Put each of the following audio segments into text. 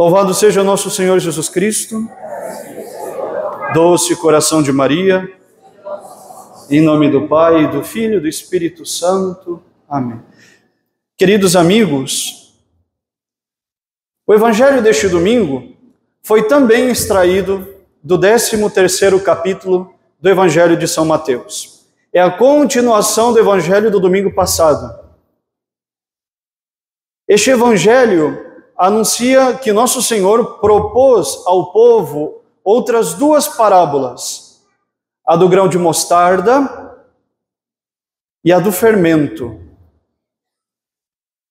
Louvado seja nosso Senhor Jesus Cristo, doce coração de Maria, em nome do Pai, do Filho e do Espírito Santo. Amém. Queridos amigos, o evangelho deste domingo foi também extraído do 13º capítulo do evangelho de São Mateus. É a continuação do evangelho do domingo passado. Este evangelho anuncia que nosso Senhor propôs ao povo outras duas parábolas: a do grão de mostarda e a do fermento.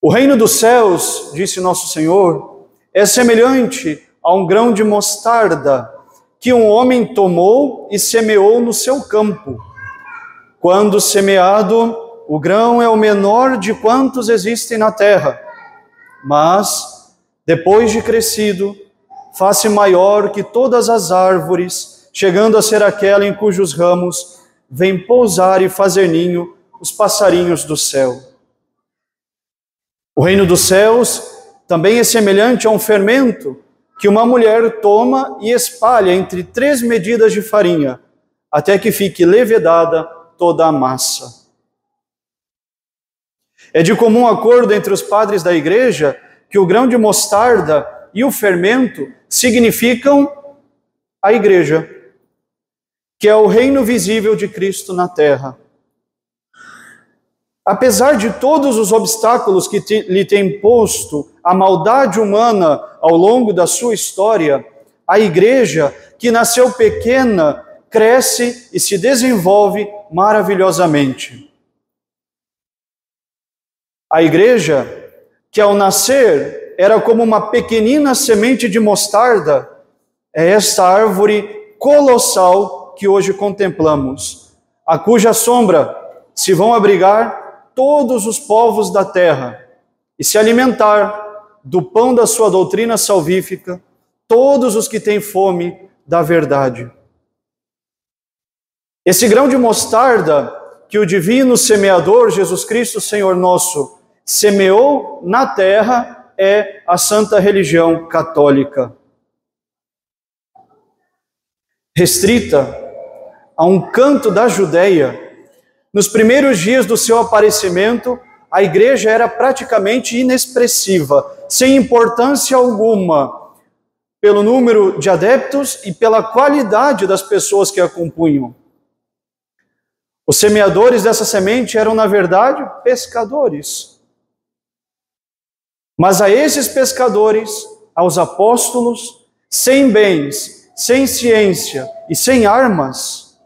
O reino dos céus, disse nosso Senhor, é semelhante a um grão de mostarda que um homem tomou e semeou no seu campo. Quando semeado, o grão é o menor de quantos existem na terra, mas depois de crescido, faz-se maior que todas as árvores, chegando a ser aquela em cujos ramos vem pousar e fazer ninho os passarinhos do céu. O reino dos céus também é semelhante a um fermento que uma mulher toma e espalha entre três medidas de farinha, até que fique levedada toda a massa. É de comum acordo entre os padres da igreja que o grão de mostarda e o fermento significam a igreja, que é o reino visível de Cristo na terra. Apesar de todos os obstáculos que te, lhe tem posto a maldade humana ao longo da sua história, a igreja, que nasceu pequena, cresce e se desenvolve maravilhosamente. A igreja que ao nascer era como uma pequenina semente de mostarda, é esta árvore colossal que hoje contemplamos, a cuja sombra se vão abrigar todos os povos da terra e se alimentar do pão da sua doutrina salvífica, todos os que têm fome da verdade. Esse grão de mostarda que o divino semeador Jesus Cristo, Senhor nosso, semeou na terra é a santa religião católica. Restrita a um canto da Judéia, nos primeiros dias do seu aparecimento, a igreja era praticamente inexpressiva, sem importância alguma, pelo número de adeptos e pela qualidade das pessoas que a compunham. Os semeadores dessa semente eram, na verdade, pescadores mas a esses pescadores, aos apóstolos, sem bens, sem ciência e sem armas,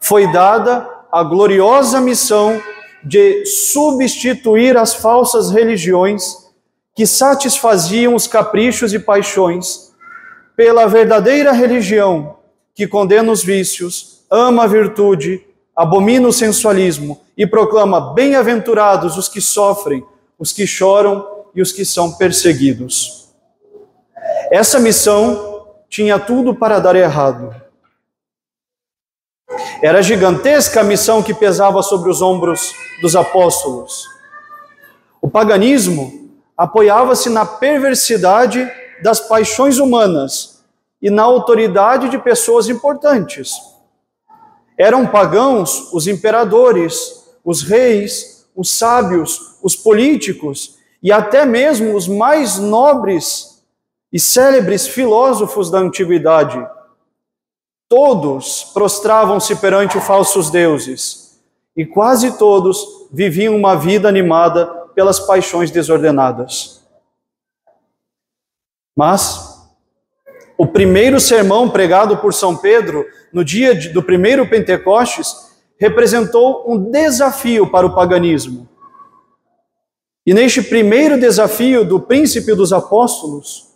foi dada a gloriosa missão de substituir as falsas religiões que satisfaziam os caprichos e paixões pela verdadeira religião que condena os vícios, ama a virtude, abomina o sensualismo e proclama bem-aventurados os que sofrem, os que choram e os que são perseguidos. Essa missão tinha tudo para dar errado. Era gigantesca a missão que pesava sobre os ombros dos apóstolos. O paganismo apoiava-se na perversidade das paixões humanas e na autoridade de pessoas importantes. Eram pagãos os imperadores, os reis, os sábios, os políticos e até mesmo os mais nobres e célebres filósofos da antiguidade. Todos prostravam-se perante os falsos deuses e quase todos viviam uma vida animada pelas paixões desordenadas. Mas o primeiro sermão pregado por São Pedro no dia do primeiro Pentecostes representou um desafio para o paganismo e neste primeiro desafio do príncipe dos apóstolos,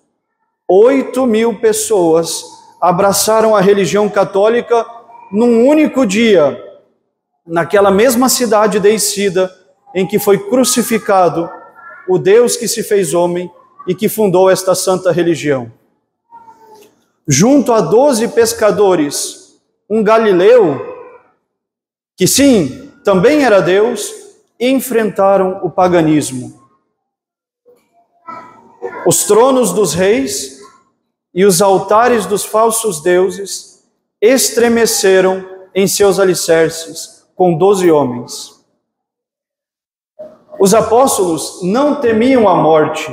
oito mil pessoas abraçaram a religião católica num único dia, naquela mesma cidade deicida em que foi crucificado o Deus que se fez homem e que fundou esta santa religião. Junto a doze pescadores, um galileu, que sim, também era Deus, enfrentaram o paganismo. Os tronos dos reis e os altares dos falsos deuses estremeceram em seus alicerces com doze homens. Os apóstolos não temiam a morte,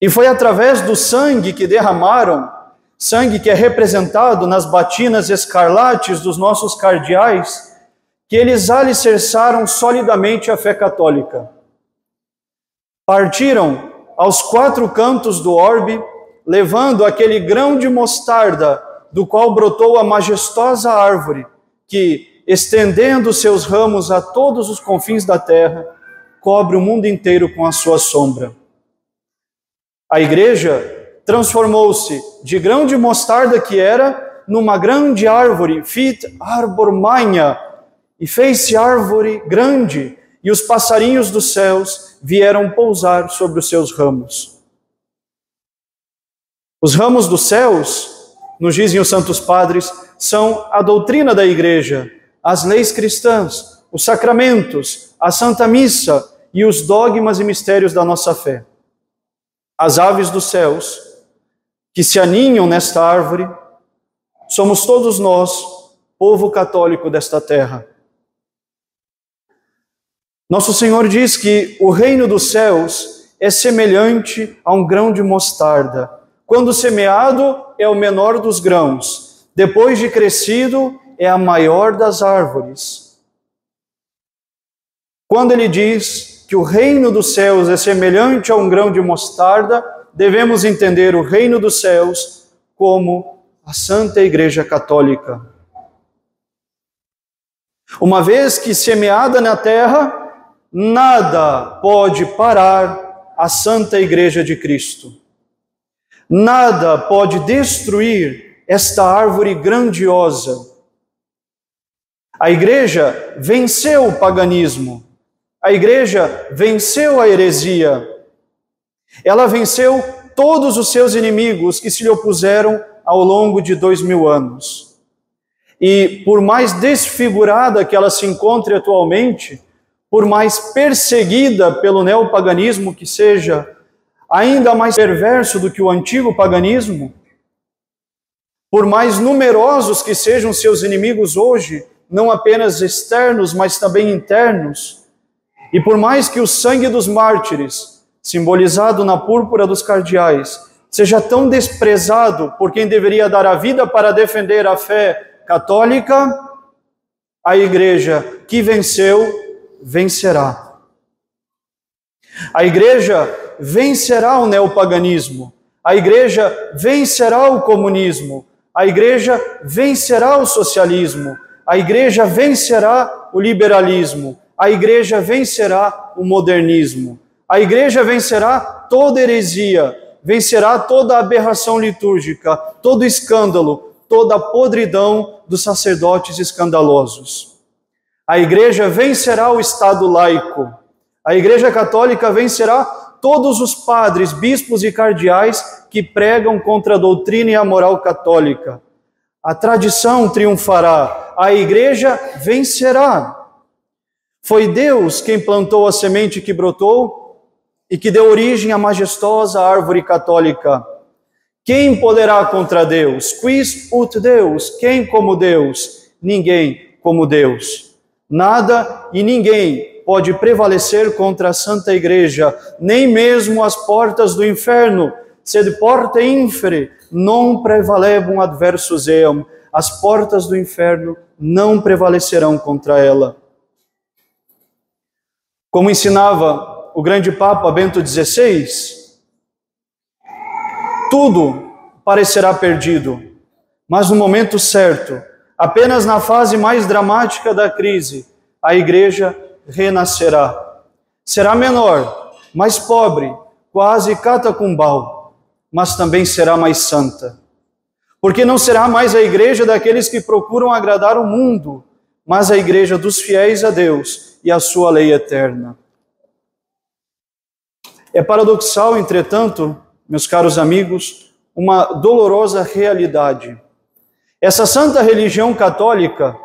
e foi através do sangue que derramaram, sangue que é representado nas batinas escarlates dos nossos cardeais, que eles alicerçaram solidamente a fé católica. Partiram aos quatro cantos do orbe, levando aquele grão de mostarda do qual brotou a majestosa árvore, que, estendendo seus ramos a todos os confins da terra, cobre o mundo inteiro com a sua sombra. A igreja transformou-se de grão de mostarda que era numa grande árvore, fit arbor magna, e fez-se árvore grande, e os passarinhos dos céus vieram pousar sobre os seus ramos. Os ramos dos céus, nos dizem os santos padres, são a doutrina da igreja, as leis cristãs, os sacramentos, a Santa Missa e os dogmas e mistérios da nossa fé. As aves dos céus, que se aninham nesta árvore, somos todos nós, povo católico desta terra. Nosso Senhor diz que o reino dos céus é semelhante a um grão de mostarda. Quando semeado, é o menor dos grãos. Depois de crescido, é a maior das árvores. Quando ele diz que o reino dos céus é semelhante a um grão de mostarda, devemos entender o reino dos céus como a Santa Igreja Católica. Uma vez que semeada na terra, nada pode parar a Santa Igreja de Cristo. Nada pode destruir esta árvore grandiosa. A igreja venceu o paganismo, a igreja venceu a heresia, ela venceu todos os seus inimigos que se lhe opuseram ao longo de dois mil anos. E por mais desfigurada que ela se encontre atualmente, por mais perseguida pelo neopaganismo que seja, ainda mais perverso do que o antigo paganismo, por mais numerosos que sejam seus inimigos hoje, não apenas externos, mas também internos, e por mais que o sangue dos mártires, simbolizado na púrpura dos cardeais, seja tão desprezado por quem deveria dar a vida para defender a fé católica, a igreja que venceu vencerá. A igreja vencerá o neopaganismo. A igreja vencerá o comunismo. A igreja vencerá o socialismo. A igreja vencerá o liberalismo. A igreja vencerá o modernismo. A igreja vencerá toda heresia, vencerá toda aberração litúrgica, todo escândalo, toda podridão dos sacerdotes escandalosos. A igreja vencerá o Estado laico. A igreja católica vencerá todos os padres, bispos e cardeais que pregam contra a doutrina e a moral católica. A tradição triunfará, a igreja vencerá. Foi Deus quem plantou a semente que brotou e que deu origem à majestosa árvore católica. Quem poderá contra Deus? Quis ut Deus? Quem como Deus? Ninguém como Deus. Nada e ninguém pode prevalecer contra a Santa Igreja, nem mesmo as portas do inferno. Sed porta infere, non prevalebum adversus eam. As portas do inferno não prevalecerão contra ela. Como ensinava o grande Papa Bento XVI, tudo parecerá perdido, mas no momento certo, Apenas na fase mais dramática da crise, a igreja renascerá. Será menor, mais pobre, quase catacumbal, mas também será mais santa. Porque não será mais a igreja daqueles que procuram agradar o mundo, mas a igreja dos fiéis a Deus e a sua lei eterna. É paradoxal, entretanto, meus caros amigos, uma dolorosa realidade essa santa religião católica,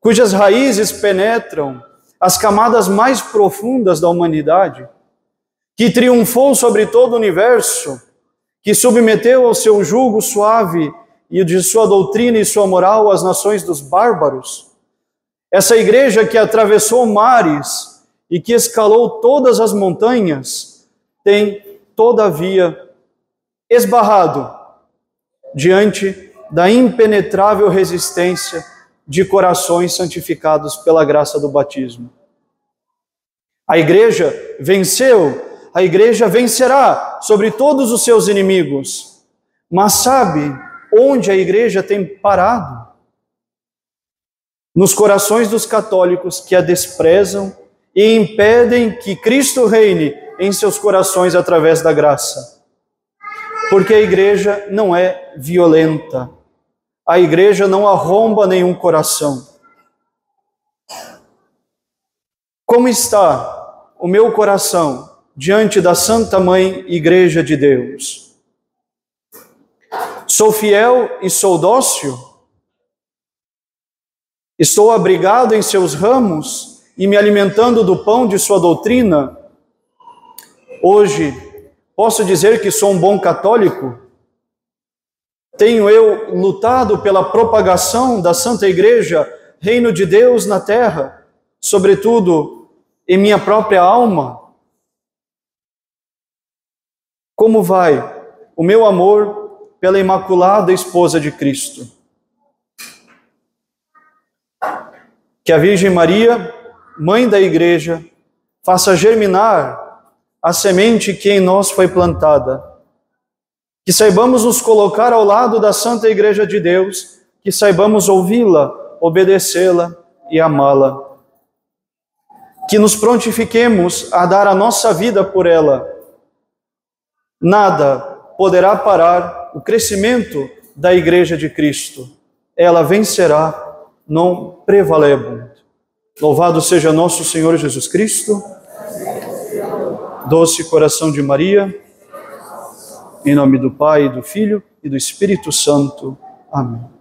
cujas raízes penetram as camadas mais profundas da humanidade, que triunfou sobre todo o universo, que submeteu ao seu jugo suave e de sua doutrina e sua moral as nações dos bárbaros. Essa igreja que atravessou mares e que escalou todas as montanhas, tem, todavia, esbarrado diante da impenetrável resistência de corações santificados pela graça do batismo. A igreja venceu, a igreja vencerá sobre todos os seus inimigos, mas sabe onde a igreja tem parado? Nos corações dos católicos que a desprezam e impedem que Cristo reine em seus corações através da graça. Porque a igreja não é violenta, a igreja não arromba nenhum coração. Como está o meu coração diante da Santa Mãe Igreja de Deus? Sou fiel e sou dócil? Estou abrigado em seus ramos e me alimentando do pão de sua doutrina? Hoje, posso dizer que sou um bom católico? Tenho eu lutado pela propagação da Santa Igreja, reino de Deus na terra, sobretudo em minha própria alma? Como vai o meu amor pela Imaculada Esposa de Cristo? Que a Virgem Maria, Mãe da Igreja, faça germinar a semente que em nós foi plantada. Que saibamos nos colocar ao lado da Santa Igreja de Deus, que saibamos ouvi-la, obedecê-la e amá-la. Que nos prontifiquemos a dar a nossa vida por ela. Nada poderá parar o crescimento da Igreja de Cristo. Ela vencerá, não prevalebunt. Louvado seja nosso Senhor Jesus Cristo doce coração de Maria, em nome do Pai, do Filho e do Espírito Santo. Amém.